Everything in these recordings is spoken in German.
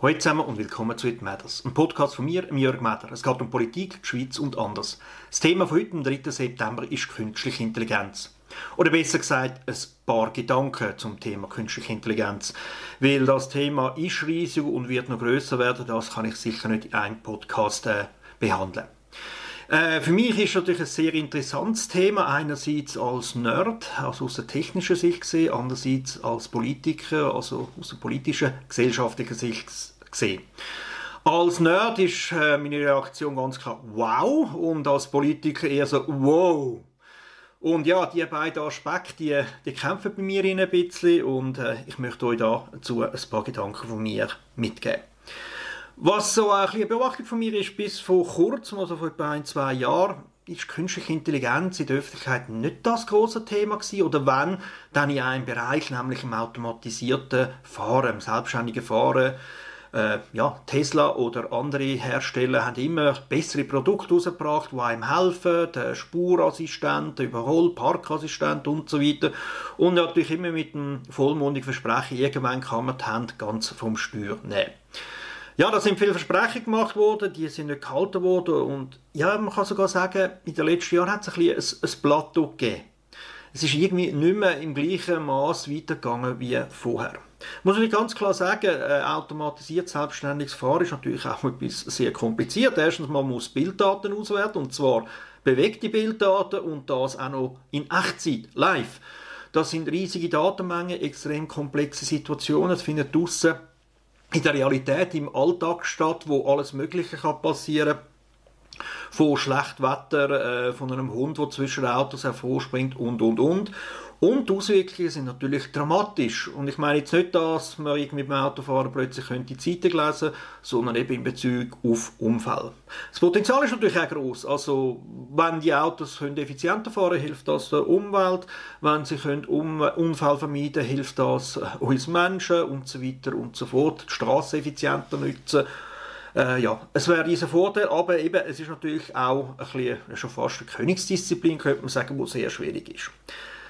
Hallo zusammen und willkommen zu «It Matters», ein Podcast von mir, Jörg Meder. Es geht um Politik, die Schweiz und anders. Das Thema von heute, am 3. September, ist künstliche Intelligenz. Oder besser gesagt, ein paar Gedanken zum Thema künstliche Intelligenz. Weil das Thema ist riesig und wird noch größer werden, das kann ich sicher nicht in einem Podcast äh, behandeln. Äh, für mich ist natürlich ein sehr interessantes Thema, einerseits als Nerd, also aus der technischen Sicht gesehen, andererseits als Politiker, also aus der politischen, gesellschaftlichen Sicht gesehen. Als Nerd ist äh, meine Reaktion ganz klar wow und als Politiker eher so wow. Und ja, die beiden Aspekte, die, die kämpfen bei mir ein bisschen und äh, ich möchte euch dazu ein paar Gedanken von mir mitgeben. Was so ein eine Beobachtung von mir ist, bis vor kurzem, also vor etwa ein, zwei Jahren, ist künstliche Intelligenz in der Öffentlichkeit nicht das große Thema gewesen. Oder wenn, dann in einem Bereich, nämlich im automatisierten Fahren, im selbstständigen Fahren. Äh, ja, Tesla oder andere Hersteller haben immer bessere Produkte herausgebracht, die einem helfen, der Spurassistent, der Überhol-, Parkassistent und so weiter. Und natürlich immer mit dem vollmundigen Versprechen, irgendwann kann man die Hand ganz vom Steuer nehmen. Ja, da sind viele Versprechungen gemacht worden, die sind nicht gehalten worden und ja, man kann sogar sagen, in den letzten Jahren hat es ein, bisschen ein, ein Plateau gegeben. Es ist irgendwie nicht mehr im gleichen Maß weitergegangen wie vorher. Muss ich ganz klar sagen, äh, automatisiert selbstständiges Fahren ist natürlich auch etwas sehr kompliziert. Erstens, man muss Bilddaten auswerten, und zwar bewegte Bilddaten und das auch noch in Echtzeit, live. Das sind riesige Datenmengen, extrem komplexe Situationen. Es findet draussen in der Realität im Alltag statt, wo alles Mögliche kann passieren kann. Von Schlechtwetter, äh, von einem Hund, der zwischen Autos hervorspringt und, und, und. Und die Auswirkungen sind natürlich dramatisch. Und ich meine jetzt nicht, dass man irgendwie beim Autofahren plötzlich die Zeitung lesen sondern eben in Bezug auf Unfälle. Das Potenzial ist natürlich auch groß. Also, wenn die Autos können effizienter fahren hilft das der Umwelt. Wenn sie können Unfall vermeiden hilft das uns Menschen und so weiter und so fort. Die Straße effizienter nutzen. Äh, ja, es wäre dieser Vorteil, aber eben, es ist natürlich auch ein bisschen, schon fast eine Königsdisziplin, könnte man sagen, die sehr schwierig ist.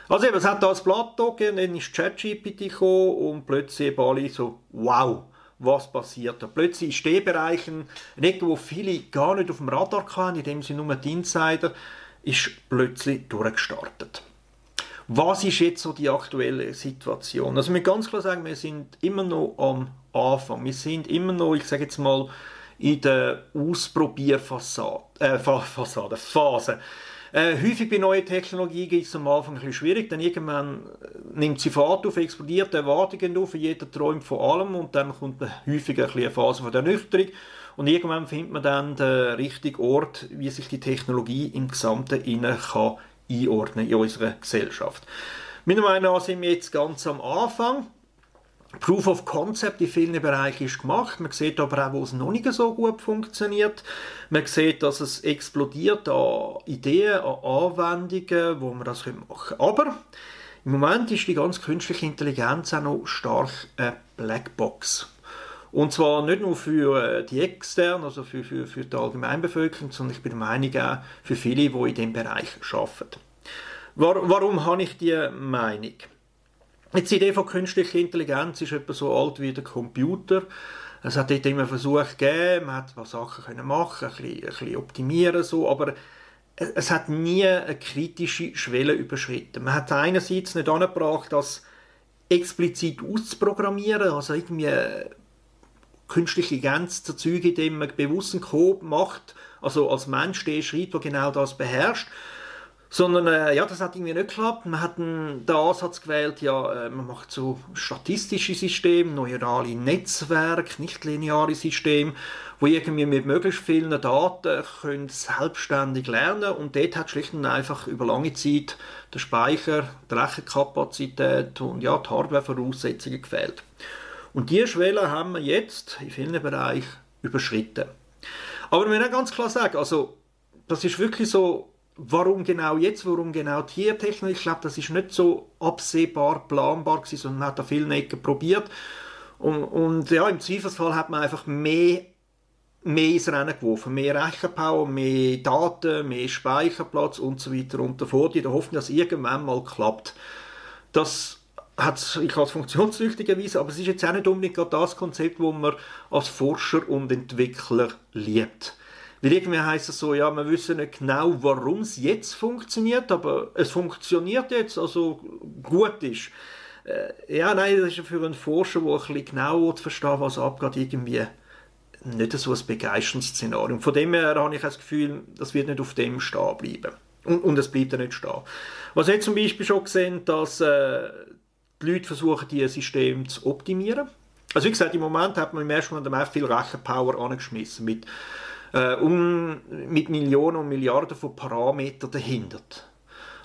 Also eben, es hat da das Plateau gegeben, dann ist ChatGPT gekommen und plötzlich eben alle so, wow, was passiert da? Plötzlich in Stehbereichen, nicht wo viele gar nicht auf dem Radar kamen, in dem sie nur die Insider, ist plötzlich durchgestartet. Was ist jetzt so die aktuelle Situation? Also wir ganz klar sagen, wir sind immer noch am Anfang. Wir sind immer noch, ich sage jetzt mal, in der Ausprobierphase, äh, Phase. Äh, häufig bei neuen Technologien ist es am Anfang ein bisschen schwierig, dann irgendwann äh, nimmt sie Fahrt auf, explodiert Erwartungen auf, jeder träumt von allem und dann kommt häufig ein eine Phase von der Nüchterung und irgendwann findet man dann den richtigen Ort, wie sich die Technologie im Gesamten innen kann einordnen in unserer Gesellschaft. Meiner Meinung nach sind wir jetzt ganz am Anfang. Proof of Concept in vielen Bereichen ist gemacht. Man sieht aber auch, wo es noch nicht so gut funktioniert. Man sieht, dass es explodiert an Ideen, an Anwendungen, wo man das machen können. Aber im Moment ist die ganze künstliche Intelligenz auch noch stark eine Blackbox. Und zwar nicht nur für äh, die externen, also für, für, für die Allgemeinbevölkerung, sondern ich bin der Meinung auch für viele, die in diesem Bereich arbeiten. Warum habe ich diese Meinung? Jetzt die Idee von künstlicher Intelligenz ist etwa so alt wie der Computer. Es hat dort immer Versuche gegeben, man hat ein Sachen können machen, ein bisschen, ein bisschen optimieren so, aber es hat nie eine kritische Schwelle überschritten. Man hat einerseits nicht angebracht, das explizit auszuprogrammieren, also irgendwie künstliche Intelligenz zu erzeugen, indem man bewussten Code macht, also als Mensch der schreibt, der genau das beherrscht, sondern äh, ja, das hat irgendwie nicht geklappt. Man hat den, Ansatz gewählt, ja, äh, man macht so statistische Systeme, neurale Netzwerke, nicht lineare Systeme, wo irgendwie mit möglichst vielen Daten können selbstständig lernen und dort hat schlicht und einfach über lange Zeit der Speicher, die Rechenkapazität und ja, die Hardwarevoraussetzungen gefehlt. Und diese Schwelle haben wir jetzt in vielen Bereichen überschritten. Aber wir müssen ganz klar sagen, also das ist wirklich so warum genau jetzt, warum genau Tiertechnik, ich glaube, das ist nicht so absehbar, planbar gewesen, sondern man hat da viele Ecken probiert. Und, und, ja, im Zweifelsfall hat man einfach mehr, mehr ins Rennen geworfen. Mehr Rechenpower, mehr Daten, mehr Speicherplatz und so weiter und so fort. In der Hoffnung, dass es irgendwann mal klappt. Das hat ich als funktionstüchtig erwiesen, aber es ist jetzt auch nicht unbedingt das Konzept, das man als Forscher und Entwickler liebt. Weil irgendwie heisst es so, ja, wir wissen nicht genau, warum es jetzt funktioniert, aber es funktioniert jetzt, also gut ist. Äh, ja, nein, das ist für einen Forscher, der ein bisschen genau verstehen was abgeht, irgendwie nicht so ein begeisterndes Szenario. Von dem her habe ich das Gefühl, das wird nicht auf dem stehen bleiben. Und, und es bleibt ja nicht stehen. Was wir zum Beispiel schon gesehen, dass äh, die Leute versuchen, dieses System zu optimieren. Also wie gesagt, im Moment hat man im ersten Moment viel Rechenpower angeschmissen mit, äh, um, mit Millionen und Milliarden von Parametern dahinter.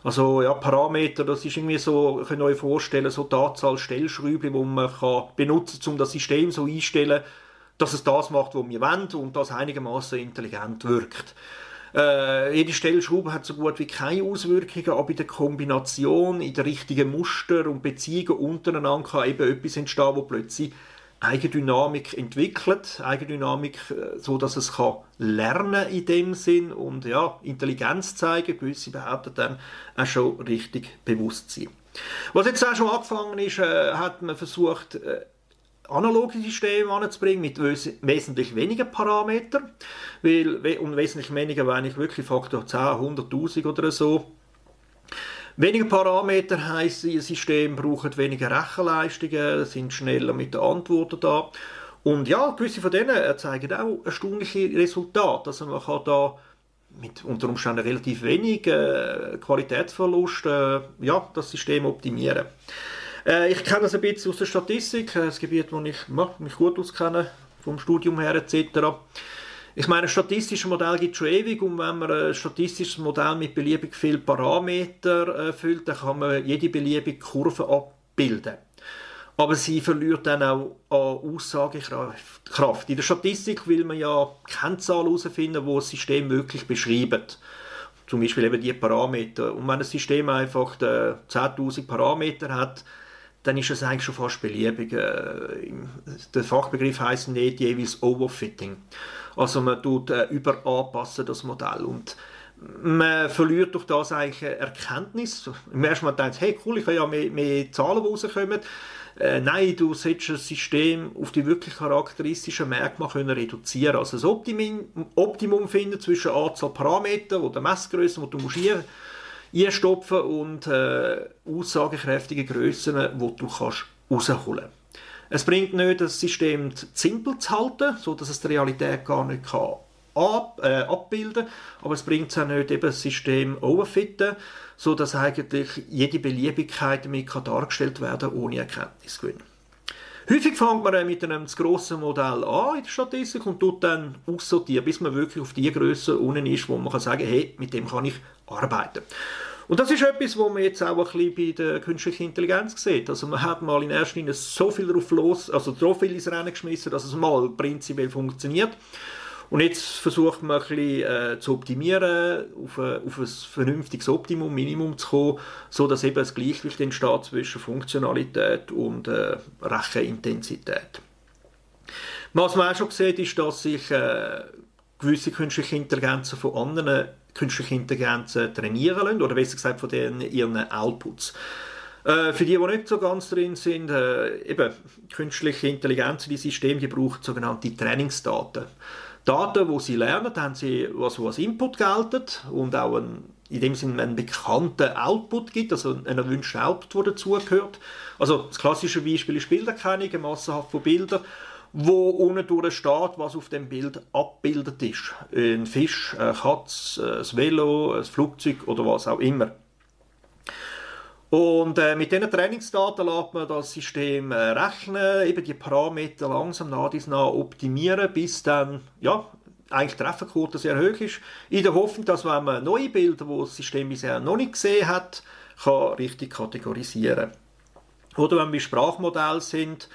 Also ja, Parameter, das ist irgendwie so, könnt ihr euch vorstellen, so die Anzahl Stellschrauben, die man kann benutzen kann, um das System so einzustellen, dass es das macht, was wir wollen und das einigermaßen intelligent wirkt. Äh, jede Stellschraube hat so gut wie keine Auswirkungen, aber in der Kombination, in den richtigen Muster und Beziehungen untereinander kann eben etwas entstehen, wo plötzlich Eigendynamik entwickelt, Eigendynamik, äh, so dass es kann lernen in dem Sinn und ja Intelligenz zeigen. Gewisse behaupten dann auch schon richtig Bewusstsein. Was jetzt auch schon angefangen ist, äh, hat man versucht, äh, analoge Systeme anzubringen mit wesentlich weniger Parametern, weil, und wesentlich weniger, wenn ich wirklich Faktor 10, 100.000 oder so. Weniger Parameter heisst, Ihr System braucht weniger Rechenleistungen, sind schneller mit den Antworten da. Und ja, gewisse von denen zeigen auch erstaunliche Resultate. Also man kann da mit unter Umständen relativ wenig äh, Qualitätsverlust äh, ja, das System optimieren. Äh, ich kenne das ein bisschen aus der Statistik, äh, das Gebiet, wo ich mich gut auskenne, vom Studium her etc. Ich meine, ein statistisches Modell gibt es schon ewig und wenn man ein statistisches Modell mit beliebig vielen Parametern erfüllt, dann kann man jede beliebige Kurve abbilden. Aber sie verliert dann auch an Aussagekraft. In der Statistik will man ja Kennzahlen herausfinden, die das System wirklich beschreiben. Zum Beispiel eben die Parameter. Und wenn ein System einfach 10.000 Parameter hat, dann ist es eigentlich schon fast beliebig. Äh, der Fachbegriff heißt nicht jeweils Overfitting. Also man tut äh, überanpassen das Modell und man verliert durch das eigentlich Erkenntnis. Im ersten Mal denkt hey cool, ich habe ja mehr, mehr Zahlen, die rauskommen. Äh, nein, du solltest das System auf die wirklich charakteristischen Merkmale können reduzieren. Also das Optimum, Optimum finden zwischen Anzahl Parameter oder Messgrößen, die du musst hier einstopfen und äh, aussagekräftige Grössen, die du kannst rausholen Es bringt nicht, das System simpel zu halten, so dass es die Realität gar nicht kann ab, äh, abbilden aber es bringt es auch nicht, eben das System overfitten, so dass eigentlich jede Beliebigkeit damit kann dargestellt werden ohne Erkenntnisgewinn. Häufig fängt man mit einem grossen Modell an in der Statistik und tut dann aussortieren, bis man wirklich auf die Größe unten ist, wo man kann sagen, hey, mit dem kann ich arbeiten. Und das ist etwas, was man jetzt auch ein bisschen bei der künstlichen Intelligenz sieht. Also man hat mal in erster Linie so viel drauf los, also so viel ins Rennen geschmissen, dass es mal prinzipiell funktioniert. Und jetzt versucht man ein bisschen äh, zu optimieren, auf, ein, auf ein vernünftiges Optimum, Minimum zu kommen, so dass eben das Gleichgewicht entsteht zwischen Funktionalität und äh, Rechenintensität. Was man auch schon sieht, ist, dass sich äh, gewisse künstliche Intelligenzen von anderen künstlichen Intelligenzen trainieren lassen, oder besser gesagt von denen, ihren Outputs. Äh, für die, die nicht so ganz drin sind, äh, eben künstliche Intelligenz, die Systeme, die brauchen sogenannte Trainingsdaten. Daten, wo sie lernen, haben sie was, was Input gelten und auch ein, in dem Sinne einen bekannten Output gibt, also einen erwünschten Output, der dazugehört. Also das klassische Beispiel ist Bilderkennung, Massenhaft von Bildern, wo unten durch steht, was auf dem Bild abgebildet ist. Ein Fisch, eine Katze, ein Velo, ein Flugzeug oder was auch immer. Und äh, mit diesen Trainingsdaten lässt man das System äh, rechnen, eben die Parameter langsam nach dies nach optimieren, bis dann ja, eigentlich die Trefferquote sehr hoch ist. In der Hoffnung, dass wenn man neue Bilder, die das System bisher noch nicht gesehen hat, kann richtig kategorisieren Oder wenn wir Sprachmodell sind,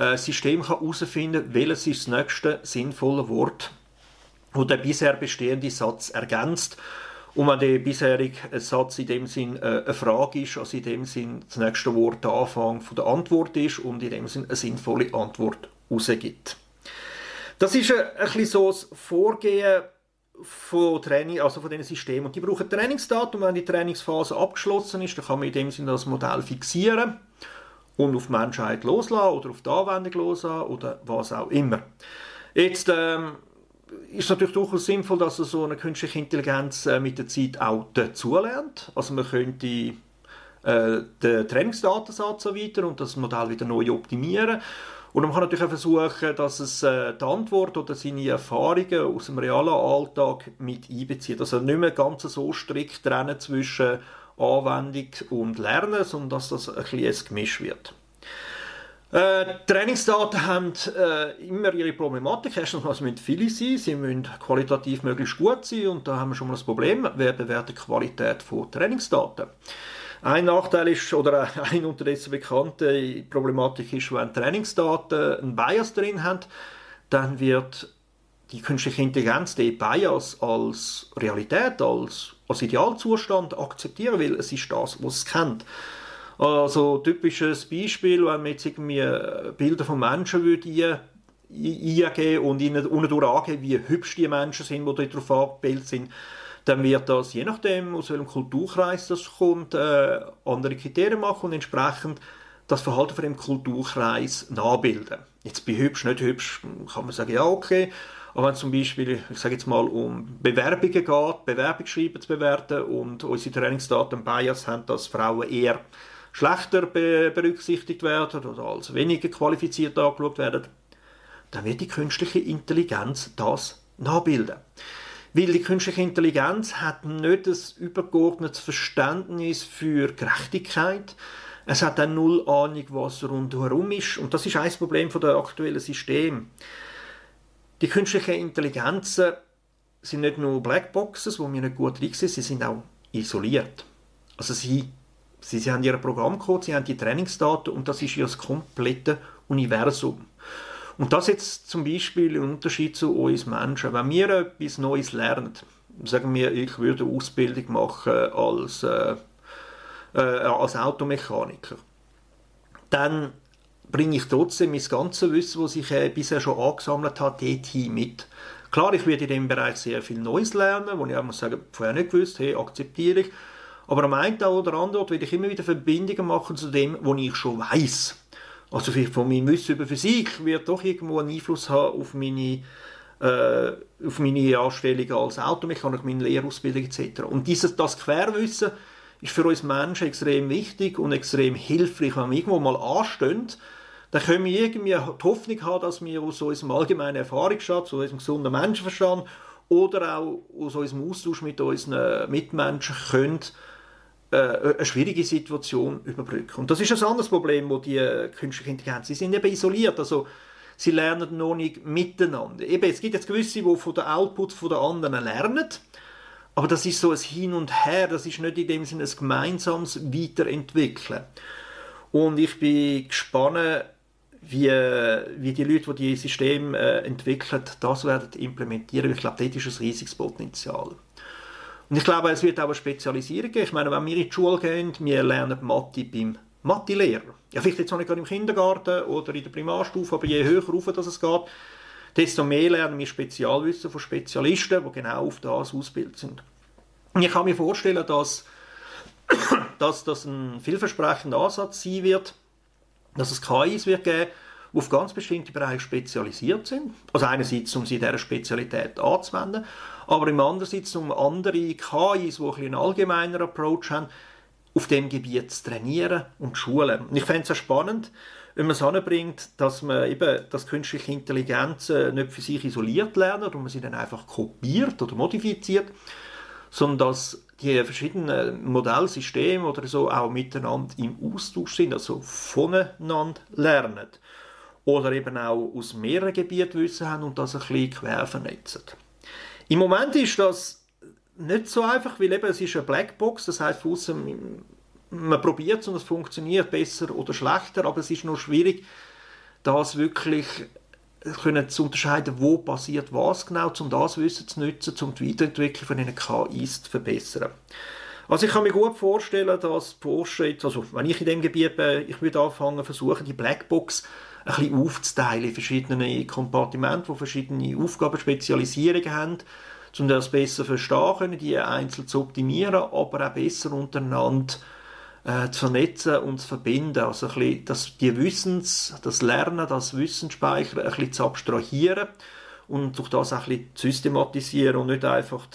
äh, das System kann herausfinden, welches ist das nächste sinnvolle Wort, wo der bisher bestehende Satz ergänzt und wenn der bisherige Satz in dem Sinn äh, eine Frage ist, also in dem Sinn das nächste Wort der Anfang der Antwort ist und in dem Sinn eine sinnvolle Antwort rausgibt. Das ist ein, ein bisschen so das Vorgehen von Training, also von diesen Systemen. Und die brauchen Trainingsdaten und wenn die Trainingsphase abgeschlossen ist, dann kann man in dem Sinne das Modell fixieren und auf die Menschheit loslassen oder auf die Anwendung loslassen oder was auch immer. Jetzt ähm, ist es natürlich durchaus sinnvoll, dass so eine künstliche Intelligenz äh, mit der Zeit auch dazulernt. Also man könnte äh, den Trainingsdatensatz weiter und das Modell wieder neu optimieren. Und man kann natürlich auch versuchen, dass es äh, die Antwort oder seine Erfahrungen aus dem realen Alltag mit einbezieht. Also nicht mehr ganz so strikt trennen zwischen Anwendung und Lernen, sondern dass das ein bisschen Gemisch wird. Äh, Trainingsdaten haben äh, immer ihre Problematik. Erstens mal, müssen viele sein, sie müssen qualitativ möglichst gut sein und da haben wir schon mal das Problem, wer bewertet die Qualität von Trainingsdaten. Ein Nachteil ist, oder eine unterdessen bekannte Problematik ist, wenn Trainingsdaten einen Bias drin haben, dann wird die künstliche Intelligenz den Bias als Realität, als, als Idealzustand akzeptieren, weil es ist das, was es kennt. Also typisches Beispiel, wenn man jetzt irgendwie äh, Bilder von Menschen würde eingeben und ihnen unten angeben, wie hübsch die Menschen sind, die darauf abgebildet sind, dann wird das, je nachdem, aus welchem Kulturkreis das kommt, äh, andere Kriterien machen und entsprechend das Verhalten von dem Kulturkreis nachbilden. Jetzt bei hübsch, nicht hübsch, kann man sagen, ja, okay. Aber wenn es zum Beispiel, ich sage jetzt mal, um Bewerbungen geht, Bewerbungsschreiben zu bewerten und unsere Trainingsdaten Bias haben, dass Frauen eher schlechter be berücksichtigt werden oder als weniger qualifiziert angeschaut werden, dann wird die künstliche Intelligenz das nachbilden. Weil die künstliche Intelligenz hat nicht das übergeordnete Verständnis für Gerechtigkeit. Es hat dann null Ahnung, was rundherum ist. Und das ist ein Problem der aktuellen System. Die künstlichen Intelligenzen sind nicht nur Blackboxes, wo wir nicht gut reinsehen, sie sind auch isoliert. Also sie Sie, sie haben ihren Programmcode, sie haben die Trainingsdaten und das ist ja das komplette Universum. Und das jetzt zum Beispiel im Unterschied zu uns Menschen. Wenn wir etwas Neues lernen, sagen wir, ich würde eine Ausbildung machen als, äh, äh, als Automechaniker, dann bringe ich trotzdem mein ganzes Wissen, das ich äh, bisher schon angesammelt habe, dorthin mit. Klar, ich werde in dem Bereich sehr viel Neues lernen, wo ich auch muss sagen, vorher nicht gewusst, hey, akzeptiere ich. Aber am einen oder anderen will ich immer wieder Verbindungen machen zu dem, was ich schon weiß. Also von meinem Wissen über Physik wird doch irgendwo einen Einfluss haben auf meine, äh, auf meine Anstellung als Automechaniker, meine Lehrausbildung etc. Und dieses, das Querwissen ist für uns Menschen extrem wichtig und extrem hilfreich, wenn wir irgendwo mal anstehen, dann können wir irgendwie die Hoffnung haben, dass wir aus unserem allgemeinen Erfahrungsschatz, aus unserem gesunden Menschenverstand oder auch aus unserem Austausch mit unseren Mitmenschen können äh, eine schwierige Situation überbrücken. Und das ist ein anderes Problem, wo die äh, künstliche Intelligenz, sie sind eben isoliert, also sie lernen noch nicht miteinander. Eben, es gibt jetzt gewisse, die von den Outputs den anderen lernen, aber das ist so ein Hin und Her, das ist nicht in dem Sinne ein gemeinsames Weiterentwickeln. Und ich bin gespannt, wie, wie die Leute, die dieses System äh, entwickeln, das werden implementieren. Ich glaube, dort ist ein riesiges Potenzial. Und ich glaube, es wird auch eine Spezialisierung geben. Ich meine, wenn wir in die Schule gehen, wir lernen Mathe beim Mathelehrer. Ja, vielleicht jetzt noch nicht gerade im Kindergarten oder in der Primarstufe, aber je höher rauf das es geht, desto mehr lernen wir Spezialwissen von Spezialisten, die genau auf das ausgebildet sind. Und ich kann mir vorstellen, dass, dass das ein vielversprechender Ansatz sein wird, dass es KIs wird geben, die auf ganz bestimmte Bereiche spezialisiert sind. Also einerseits, um sie in dieser Spezialität anzuwenden, aber im andererseits um andere KIs, die einen allgemeinen Approach haben, auf dem Gebiet zu trainieren und zu schulen. Und ich fände es auch spannend, wenn man es anbringt, dass man eben das künstliche Intelligenz nicht für sich isoliert lernt und man sie dann einfach kopiert oder modifiziert, sondern dass die verschiedenen Modellsysteme oder so auch miteinander im Austausch sind, also voneinander lernen. Oder eben auch aus mehreren Gebieten Wissen haben und das ein bisschen quer vernetzen. Im Moment ist das nicht so einfach, weil eben es ist eine Blackbox, das heißt außen, man probiert es und es funktioniert besser oder schlechter, aber es ist noch schwierig, das wirklich können zu unterscheiden, wo passiert was genau, um das Wissen zu nutzen, um die Weiterentwicklung von den KIs zu verbessern. Also ich kann mir gut vorstellen, dass Porsche jetzt, also wenn ich in dem Gebiet bin, ich würde anfangen, versuchen, die Blackbox ein bisschen aufzuteilen in verschiedene Kompartimente, die verschiedene Aufgaben, Spezialisierungen haben, um das besser verstehen können, die einzeln zu optimieren, aber auch besser untereinander äh, zu vernetzen und zu verbinden. Also ein bisschen, das, die Wissens, das Lernen, das Wissensspeichern ein bisschen zu abstrahieren und durch das auch ein bisschen zu systematisieren und nicht einfach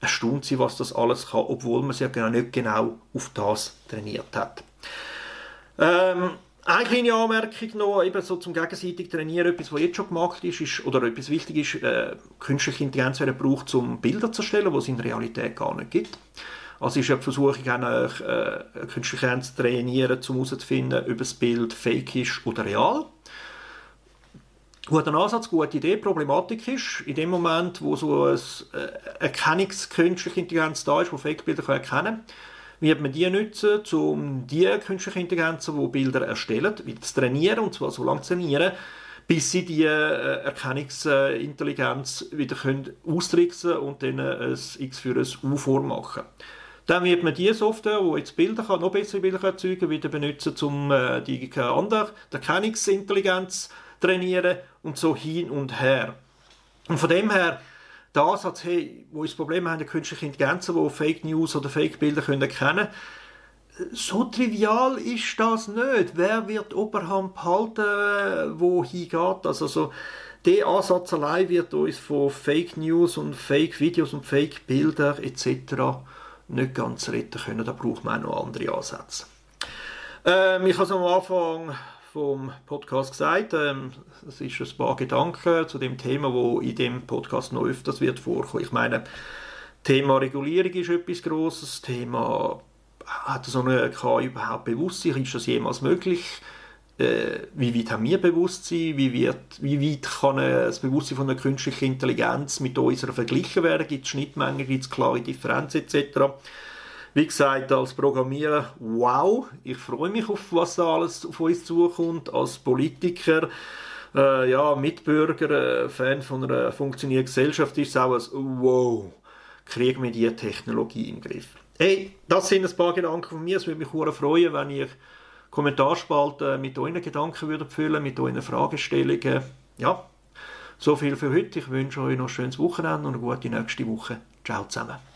erstaunt sein, was das alles kann, obwohl man sich ja genau nicht genau auf das trainiert hat. Ähm, eine kleine Anmerkung noch, eben so zum gegenseitig Trainieren, etwas, was jetzt schon gemacht ist, ist oder etwas wichtig ist, äh, künstliche Intelligenz werden gebraucht, um Bilder zu erstellen, die es in Realität gar nicht gibt. Also ist die Versuchung, auch, äh, künstliche Intelligenz zu trainieren, um herauszufinden, ob das Bild fake ist oder real. Guter Ansatz, gute Idee. Problematik ist, in dem Moment, wo so eine äh, Erkennungskünstliche Intelligenz da ist, die Fake-Bilder erkennen kann, wird man die nutzen, um die künstlichen Intelligenzen, die Bilder erstellen, wieder zu trainieren, und zwar so lange zu trainieren, bis sie die äh, Erkennungsintelligenz wieder können austricksen und dann ein X für ein U vormachen. Dann wird man die Software, die jetzt Bilder kann, noch bessere Bilder erzeugen kann, wieder benutzen, um äh, die andere Erkennungsintelligenz zu trainieren und so hin und her. Und von dem her der Ansatz, hey, wo ist das Problem haben, künstliche Intelligenzen, die Fake News oder Fake Bilder können erkennen so trivial ist das nicht. Wer wird Oberhand behalten, wo hingeht das? Also, der Ansatz allein wird uns von Fake News und Fake Videos und Fake Bilder etc. nicht ganz retten können. Da braucht man auch noch andere Ansätze. Ähm, ich habe es am Anfang vom Podcast gesagt. Ähm, es ist ein paar Gedanken zu dem Thema, wo in dem Podcast noch öfters wird vorkommen. Ich meine, Thema Regulierung ist etwas Grosses. Thema hat so eine KI überhaupt Bewusstsein? Ist das jemals möglich? Äh, wie weit haben wir Bewusstsein? Wie, wird, wie weit kann das Bewusstsein von einer künstlichen Intelligenz mit unserer verglichen werden? Gibt es Schnittmengen? Gibt es klare Differenzen etc.? Wie gesagt, als Programmierer, wow, ich freue mich auf was da alles auf uns zukommt. Als Politiker, äh, ja, Mitbürger, äh, Fan von einer funktionierenden Gesellschaft ist es auch ein wow, kriegen wir diese Technologie den Griff. Hey, das sind ein paar Gedanken von mir. Es würde mich freuen, wenn ihr Kommentarspalten mit euren Gedanken würdet füllen, mit euren Fragestellungen. Ja, so viel für heute. Ich wünsche euch noch ein schönes Wochenende und eine gute nächste Woche. Ciao zusammen.